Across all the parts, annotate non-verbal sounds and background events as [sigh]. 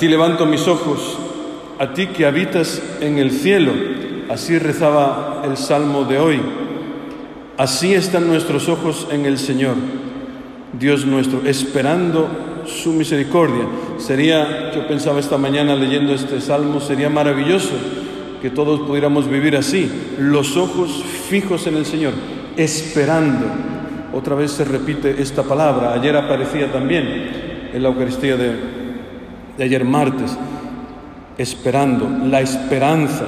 Ti levanto mis ojos, a ti que habitas en el cielo. Así rezaba el salmo de hoy. Así están nuestros ojos en el Señor, Dios nuestro, esperando su misericordia. Sería, yo pensaba esta mañana leyendo este salmo, sería maravilloso que todos pudiéramos vivir así, los ojos fijos en el Señor, esperando. Otra vez se repite esta palabra, ayer aparecía también en la Eucaristía de, de ayer martes, esperando, la esperanza.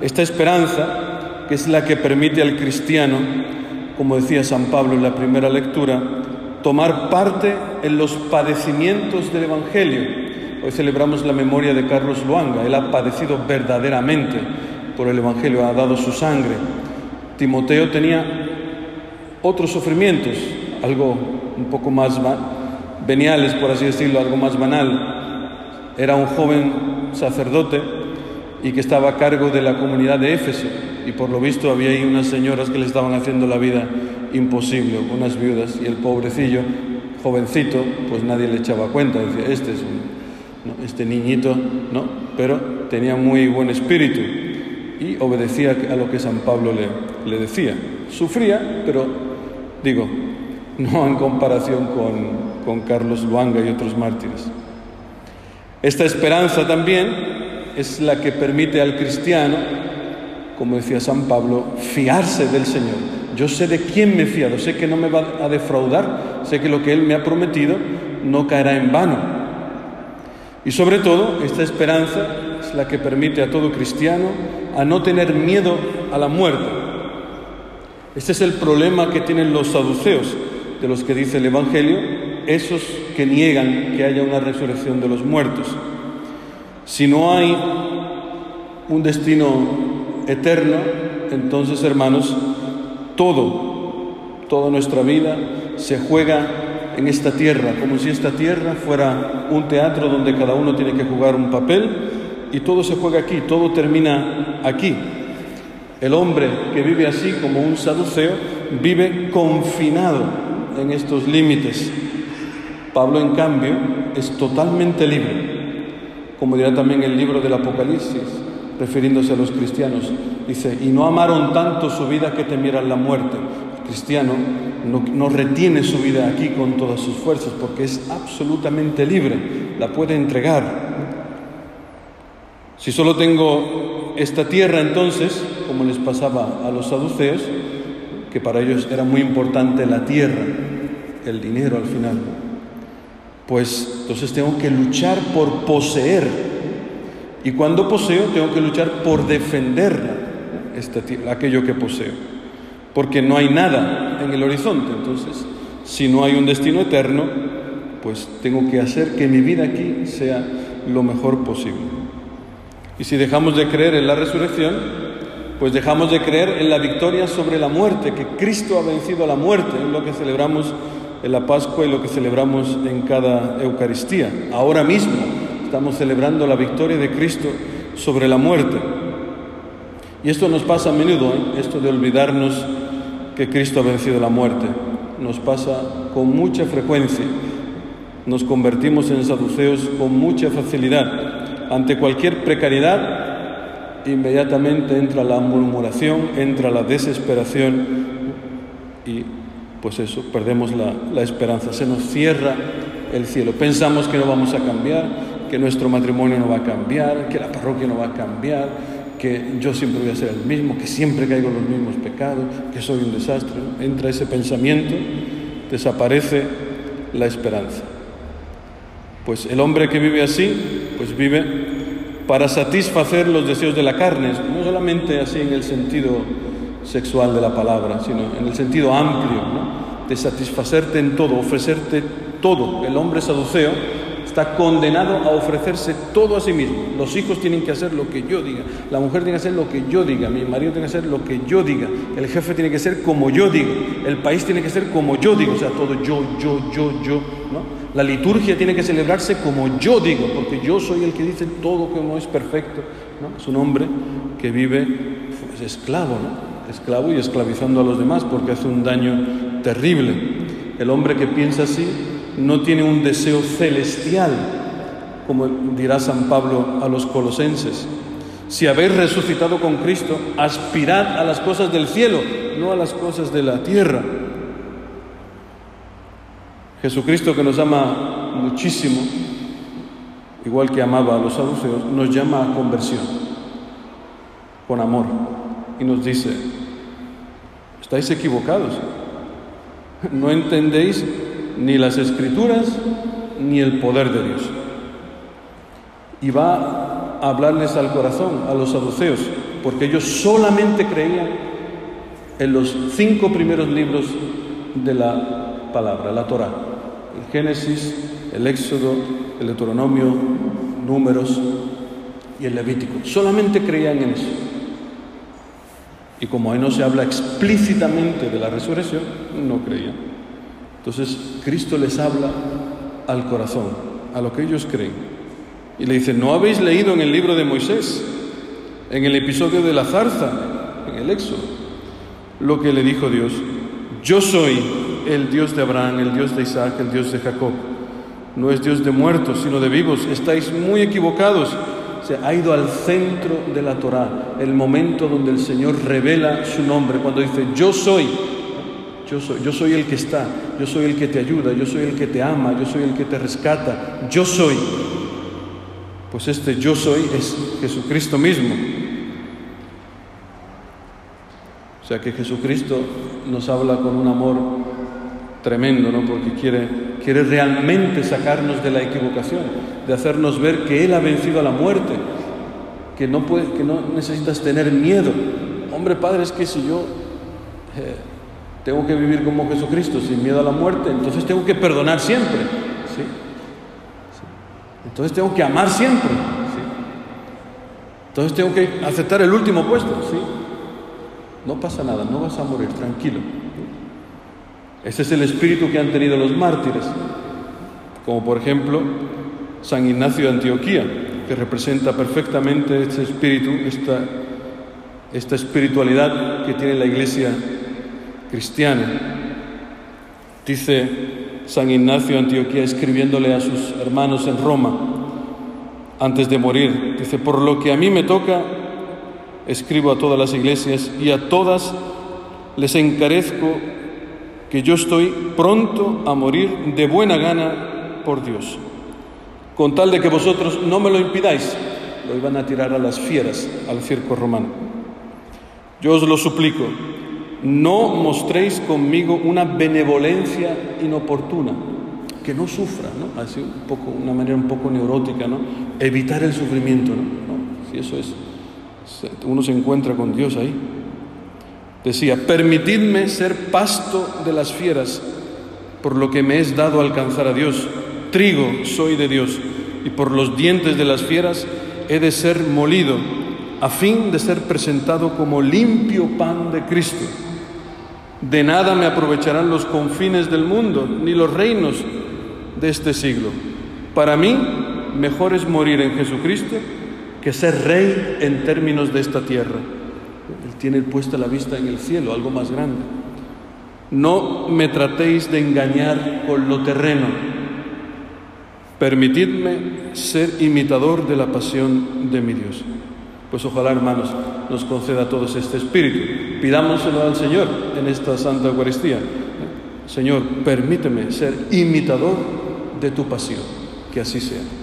Esta esperanza, que es la que permite al cristiano, como decía San Pablo en la primera lectura, tomar parte en los padecimientos del Evangelio. Hoy celebramos la memoria de Carlos Luanga. Él ha padecido verdaderamente por el Evangelio, ha dado su sangre. Timoteo tenía otros sufrimientos, algo un poco más veniales, por así decirlo, algo más banal. Era un joven sacerdote y que estaba a cargo de la comunidad de Éfeso y por lo visto había ahí unas señoras que le estaban haciendo la vida imposible, unas viudas y el pobrecillo, jovencito, pues nadie le echaba cuenta, decía, este es este niñito, ¿no? Pero tenía muy buen espíritu y obedecía a lo que San Pablo le, le decía. Sufría, pero digo, [laughs] no en comparación con, con Carlos Luanga y otros mártires. Esta esperanza también es la que permite al cristiano, como decía San Pablo, fiarse del Señor. Yo sé de quién me he fiado, sé que no me va a defraudar, sé que lo que Él me ha prometido no caerá en vano. Y sobre todo, esta esperanza es la que permite a todo cristiano a no tener miedo a la muerte. Este es el problema que tienen los saduceos, de los que dice el Evangelio, esos que niegan que haya una resurrección de los muertos. Si no hay un destino eterno, entonces, hermanos, todo, toda nuestra vida se juega en esta tierra, como si esta tierra fuera un teatro donde cada uno tiene que jugar un papel y todo se juega aquí, todo termina aquí. El hombre que vive así como un saduceo vive confinado en estos límites. Pablo, en cambio, es totalmente libre. Como dirá también el libro del Apocalipsis, refiriéndose a los cristianos, dice, y no amaron tanto su vida que temieran la muerte. El cristiano no, no, retiene su vida aquí con todas sus fuerzas porque es absolutamente libre, la puede entregar. Si solo tengo esta tierra entonces, como les pasaba a los saduceos, que para ellos era muy importante la tierra, el dinero al final, pues entonces tengo que luchar por poseer. Y cuando poseo, tengo que luchar por tierra, aquello que poseo. Porque no hay nada en el horizonte. Entonces, si no hay un destino eterno, pues tengo que hacer que mi vida aquí sea lo mejor posible. Y si dejamos de creer en la resurrección, pues dejamos de creer en la victoria sobre la muerte, que Cristo ha vencido a la muerte, es lo que celebramos en la Pascua y lo que celebramos en cada Eucaristía. Ahora mismo estamos celebrando la victoria de Cristo sobre la muerte. Y esto nos pasa a menudo, ¿eh? esto de olvidarnos que Cristo ha vencido la muerte. Nos pasa con mucha frecuencia. Nos convertimos en saduceos con mucha facilidad. Ante cualquier precariedad, inmediatamente entra la murmuración, entra la desesperación y pues eso, perdemos la, la, esperanza, se nos cierra el cielo. Pensamos que no vamos a cambiar, que nuestro matrimonio no va a cambiar, que la parroquia no va a cambiar, que yo siempre voy a ser el mismo, que siempre caigo en los mismos pecados, que soy un desastre. Entra ese pensamiento, desaparece la esperanza. Pues el hombre que vive así, pues vive para satisfacer los deseos de la carne, no solamente así en el sentido sexual de la palabra, sino en el sentido amplio, ¿no? de satisfacerte en todo, ofrecerte todo. El hombre saduceo está condenado a ofrecerse todo a sí mismo. Los hijos tienen que hacer lo que yo diga, la mujer tiene que hacer lo que yo diga, mi marido tiene que hacer lo que yo diga, el jefe tiene que ser como yo digo, el país tiene que ser como yo digo, o sea, todo yo, yo, yo, yo, ¿no? La liturgia tiene que celebrarse como yo digo, porque yo soy el que dice todo no es perfecto, ¿no? Es un hombre que vive pues, esclavo, ¿no? Esclavo y esclavizando a los demás porque hace un daño terrible. El hombre que piensa así no tiene un deseo celestial como dirá San Pablo a los colosenses. Si habéis resucitado con Cristo, aspirad a las cosas del cielo, no a las cosas de la tierra. Jesucristo que nos ama muchísimo, igual que amaba a los saduceos, nos llama a conversión, con amor, y nos dice, estáis equivocados, no entendéis ni las escrituras ni el poder de Dios. Y va a hablarles al corazón, a los saduceos, porque ellos solamente creían en los cinco primeros libros de la palabra, la Torah. El Génesis, el Éxodo, el Deuteronomio, Números y el Levítico. Solamente creían en eso. Y como ahí no se habla explícitamente de la resurrección, no creían. Entonces Cristo les habla al corazón, a lo que ellos creen. Y le dice, ¿no habéis leído en el libro de Moisés, en el episodio de la zarza, en el Éxodo, lo que le dijo Dios? Yo soy el Dios de Abraham, el Dios de Isaac, el Dios de Jacob. No es Dios de muertos, sino de vivos. Estáis muy equivocados. Ha ido al centro de la Torá, el momento donde el Señor revela su nombre, cuando dice, yo soy, yo soy, yo soy el que está, yo soy el que te ayuda, yo soy el que te ama, yo soy el que te rescata, yo soy. Pues este yo soy es Jesucristo mismo. O sea que Jesucristo nos habla con un amor tremendo, ¿no? Porque quiere, quiere realmente sacarnos de la equivocación, de hacernos ver que Él ha vencido a la muerte, que no, puede, que no necesitas tener miedo. Hombre, Padre, es que si yo eh, tengo que vivir como Jesucristo, sin miedo a la muerte, entonces tengo que perdonar siempre. ¿sí? Entonces tengo que amar siempre. ¿sí? Entonces tengo que aceptar el último puesto. ¿sí? No pasa nada, no vas a morir, tranquilo. Ese es el espíritu que han tenido los mártires, como por ejemplo San Ignacio de Antioquía, que representa perfectamente este espíritu, esta, esta espiritualidad que tiene la iglesia cristiana. Dice San Ignacio de Antioquía escribiéndole a sus hermanos en Roma antes de morir, dice, por lo que a mí me toca, escribo a todas las iglesias y a todas les encarezco que yo estoy pronto a morir de buena gana por Dios, con tal de que vosotros no me lo impidáis. Lo iban a tirar a las fieras, al circo romano. Yo os lo suplico, no mostréis conmigo una benevolencia inoportuna, que no sufra, ¿no? Así un poco, una manera un poco neurótica, ¿no? Evitar el sufrimiento, ¿no? ¿no? Si eso es, uno se encuentra con Dios ahí. Decía, permitidme ser pasto de las fieras, por lo que me es dado alcanzar a Dios. Trigo soy de Dios, y por los dientes de las fieras he de ser molido, a fin de ser presentado como limpio pan de Cristo. De nada me aprovecharán los confines del mundo, ni los reinos de este siglo. Para mí, mejor es morir en Jesucristo que ser rey en términos de esta tierra. Él tiene puesta la vista en el cielo, algo más grande. No me tratéis de engañar con lo terreno. Permitidme ser imitador de la pasión de mi Dios. Pues ojalá, hermanos, nos conceda a todos este espíritu. Pidámoselo al Señor en esta Santa Eucaristía. Señor, permíteme ser imitador de tu pasión. Que así sea.